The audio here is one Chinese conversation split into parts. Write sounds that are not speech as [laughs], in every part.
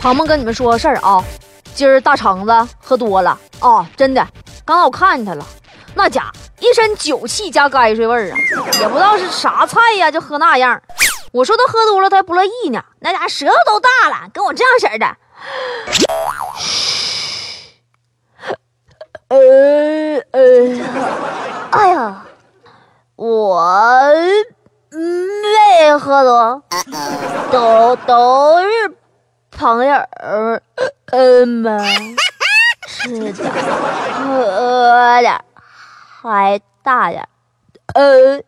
鹏鹏跟你们说个事儿啊，今儿大橙子喝多了啊，真的，刚才我看见他了，那家一身酒气加泔水味儿啊，也不知道是啥菜呀，就喝那样。我说他喝多了，他还不乐意呢，那家舌头都大了，跟我这样式儿的。呃呃，哎呀，我喝多，都都是。朋友嗯嘛吃的喝点还大点呃，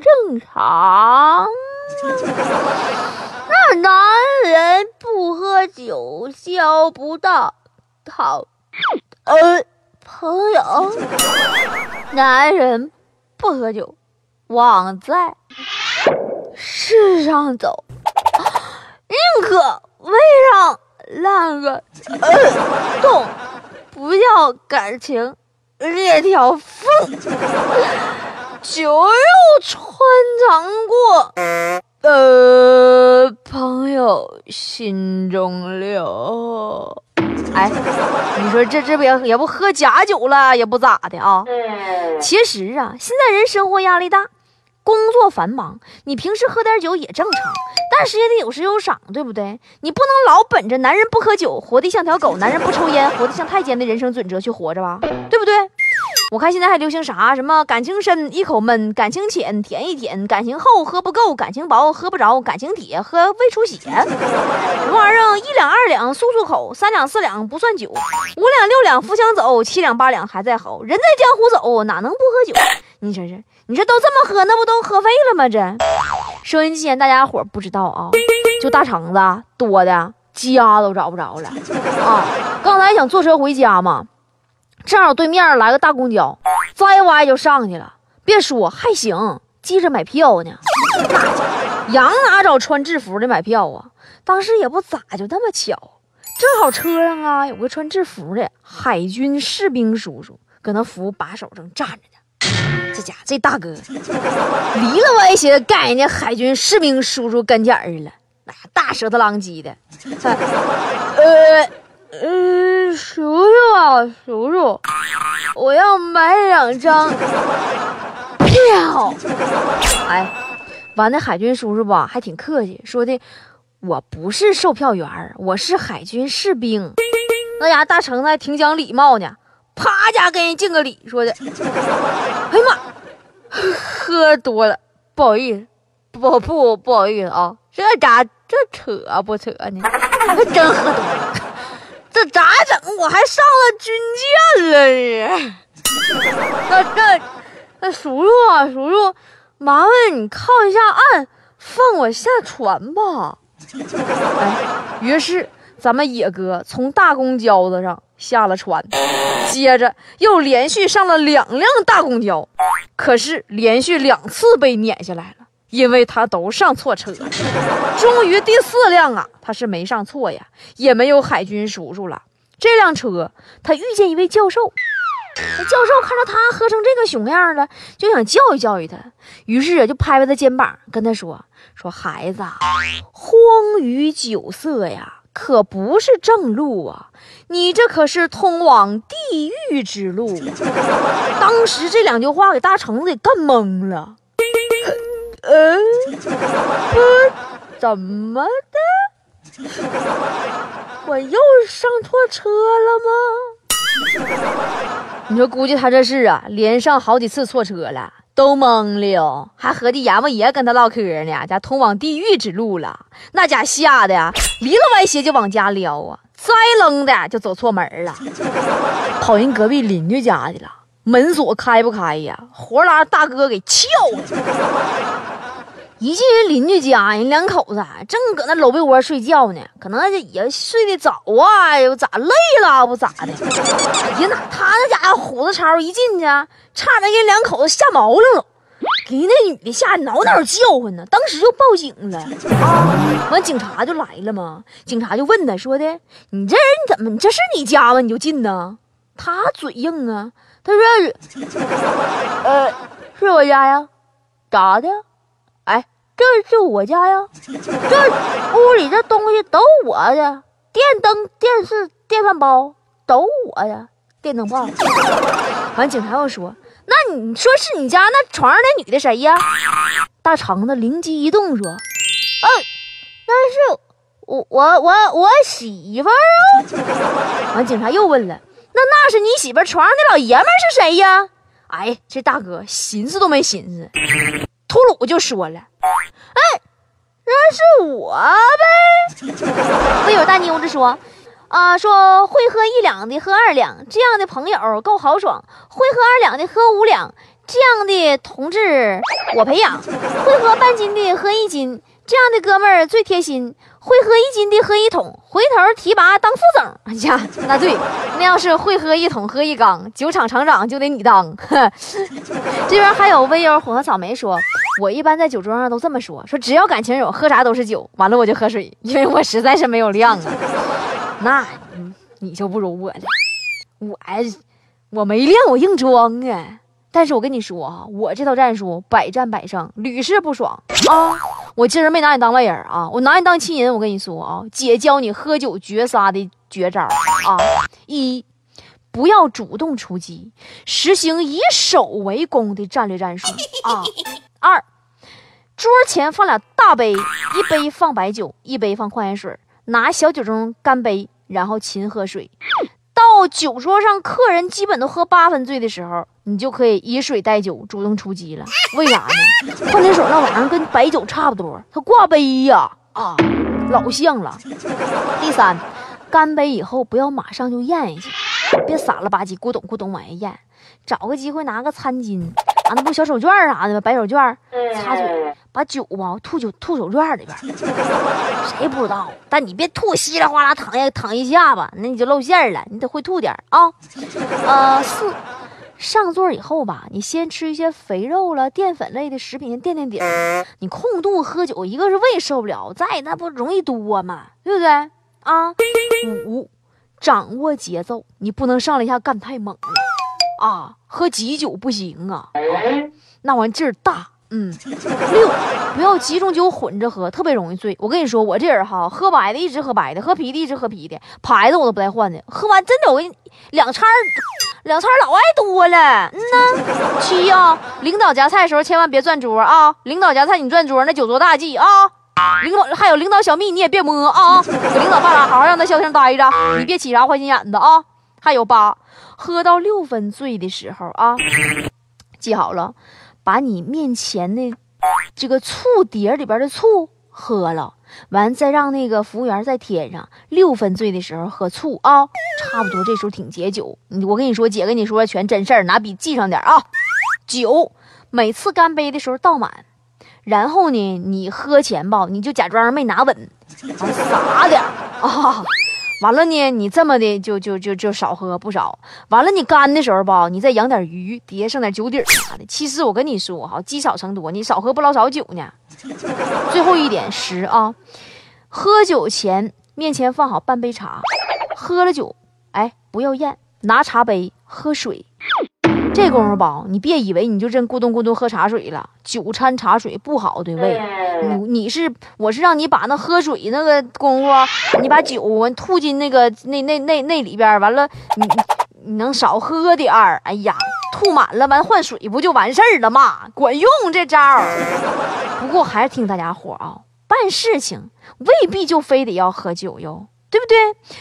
正常。那男人不喝酒交不到。好呃朋友，男人不喝酒网在。世上走，宁可。为上烂个洞，不要感情裂条缝，酒肉穿肠过，呃，朋友心中留。哎，你说这这不也也不喝假酒了，也不咋的啊？其实啊，现在人生活压力大。工作繁忙，你平时喝点酒也正常，但是也得有时有赏，对不对？你不能老本着男人不喝酒，活得像条狗；男人不抽烟，活得像太监的人生准则去活着吧，对不对？我看现在还流行啥？什么感情深一口闷，感情浅舔一舔，感情厚喝不够，感情薄喝不着，感情铁喝胃出血。什么玩意儿？一两二两漱漱口，三两四两不算酒，五两六两扶墙走，七两八两还在吼。人在江湖走，哪能不喝酒？你说是？你这都这么喝，那不都喝废了吗？这收音机前大家伙不知道啊，就大橙子多的家都找不着了啊！刚才想坐车回家嘛，正好对面来个大公交，栽歪就上去了。别说还行，记着买票呢。羊哪找穿制服的买票啊？当时也不咋就那么巧，正好车上啊有个穿制服的海军士兵叔叔，搁那扶把手正站着呢。这家这大哥离了歪斜盖人家海军士兵叔叔跟前儿了，那大舌头狼藉的。呃呃，叔叔啊，叔叔，我要买两张票。哎，完那海军叔叔吧，还挺客气，说的我不是售票员，我是海军士兵。那家大橙子还挺讲礼貌呢。啪家跟人敬个礼，说的，哎呀妈，喝多了，不好意思，不不不好意思啊，这咋这扯不扯呢？还 [laughs] 真喝多了，这咋整？我还上了军舰了那那那叔叔啊，叔叔，麻烦你靠一下岸，放我下船吧。哎，于是咱们野哥从大公交子上。下了船，接着又连续上了两辆大公交，可是连续两次被撵下来了，因为他都上错车。[laughs] 终于第四辆啊，他是没上错呀，也没有海军叔叔了。这辆车他遇见一位教授，那教授看着他喝成这个熊样了，就想教育教育他，于是啊就拍拍他肩膀，跟他说：“说孩子，荒于酒色呀，可不是正路啊。”你这可是通往地狱之路！当时这两句话给大橙子给干懵了。嗯，怎么的？我又上错车了吗？你说，估计他这是啊，连上好几次错车了，都懵了，还合计阎王爷跟他唠嗑呢，家通往地狱之路了，那家吓得呀，离了歪斜就往家撩啊。栽楞的就走错门了，跑人隔壁邻居家去了。门锁开不开呀？活拉大哥给撬了。一进人邻居家，人两口子正搁那搂被窝睡觉呢，可能也睡得早啊，又咋累了不咋的？哎呀，那他那家伙虎子超一进去，差点给两口子吓毛了，给那女的吓挠挠叫唤呢，当时就报警了啊！完警察就来了嘛，警察就问他说的：“你这人怎么？你这是你家吗？你就进呢？”他嘴硬啊，他说：“呃，是我家呀，咋的？”哎这是我家呀，这屋里这东西都我的，电灯、电视、电饭煲都我的，电灯泡。完，警察又说：“那你说是你家那床上那女的谁呀？”大肠子灵机一动说：“嗯，那是我我我我媳妇儿啊。”完，警察又问了：“那那是你媳妇床上那老爷们是谁呀？”哎，这大哥寻思都没寻思，鲁就说了。哎，那是我呗。不有大妞子说，啊，说会喝一两的喝二两，这样的朋友够豪爽；会喝二两的喝五两，这样的同志我培养；会喝半斤的喝一斤，这样的哥们儿最贴心。会喝一斤的喝一桶，回头提拔当副总。哎呀，那对，那要是会喝一桶喝一缸，酒厂厂长就得你当。[laughs] 这边还有微友混合草莓说，我一般在酒桌上都这么说，说只要感情有，喝啥都是酒。完了我就喝水，因为我实在是没有量啊。[laughs] 那你就不如我了，我我没量，我硬装啊。但是我跟你说啊，我这套战术百战百胜，屡试不爽啊！我今儿没拿你当外人啊，我拿你当亲人。我跟你说啊，姐教你喝酒绝杀的绝招啊：一，不要主动出击，实行以守为攻的战略战术啊；二，桌前放俩大杯，一杯放白酒，一杯放矿泉水，拿小酒盅干杯，然后勤喝水。到酒桌上，客人基本都喝八分醉的时候，你就可以以水代酒，主动出击了。为啥呢？矿泉水那玩意儿跟白酒差不多，它挂杯呀，啊，老像了。第三，干杯以后不要马上就咽下去，别傻了吧唧咕咚咕咚往下咽，找个机会拿个餐巾。啊，那不小手绢啥的吗？白手绢擦嘴，把酒吧吐酒吐手绢里边，[laughs] 谁不知道？但你别吐稀里哗啦淌下淌一下吧，那你就露馅了。你得会吐点啊。呃，四上座以后吧，你先吃一些肥肉了、淀粉类的食品先垫垫底儿。你空肚喝酒，一个是胃受不了，再那不容易多嘛，对不对啊？五，掌握节奏，你不能上来一下干太猛了。啊，喝急酒不行啊，那玩意劲儿大。嗯，六，不要几种酒混着喝，特别容易醉。我跟你说，我这人哈，喝白的一直喝白的，喝啤的一直喝啤的，牌子我都不带换的。喝完真的，我跟你两掺两掺老爱多了。嗯呐，七啊，领导夹菜的时候千万别转桌啊！领导夹菜你转桌，那酒桌大忌啊！领导还有领导小蜜你也别摸啊！给领导爸爸，好好让他消停待着，你别起啥坏心眼子啊！还有八。喝到六分醉的时候啊，记好了，把你面前的这个醋碟里边的醋喝了，完再让那个服务员再添上。六分醉的时候喝醋啊，差不多这时候挺解酒。我跟你说，姐跟你说全真事儿，拿笔记上点啊。酒每次干杯的时候倒满，然后呢，你喝前吧，你就假装没拿稳，[laughs] 撒点啊。完了呢，你这么的就就就就少喝不少。完了，你干的时候吧，你再养点鱼，底下剩点酒底啥的。其实我跟你说哈，积少成多，你少喝不老少酒呢。最后一点十啊，喝酒前面前放好半杯茶，喝了酒，哎，不要咽，拿茶杯喝水。这功夫吧，你别以为你就真咕咚咕咚喝茶水了，酒掺茶水不好对胃。你你是我是让你把那喝水那个功夫，你把酒吐进那个那那那那里边，完了你你能少喝点儿。哎呀，吐满了完换水不就完事儿了吗？管用这招。[laughs] 不过还是听大家伙啊，办事情未必就非得要喝酒哟，对不对？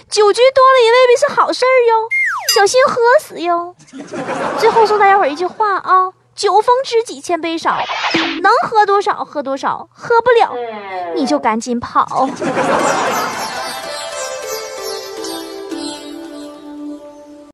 酒局多了也未必是好事儿哟。小心喝死哟！[laughs] 最后送大家伙一句话啊：酒逢知己千杯少，能喝多少喝多少，喝不了你就赶紧跑。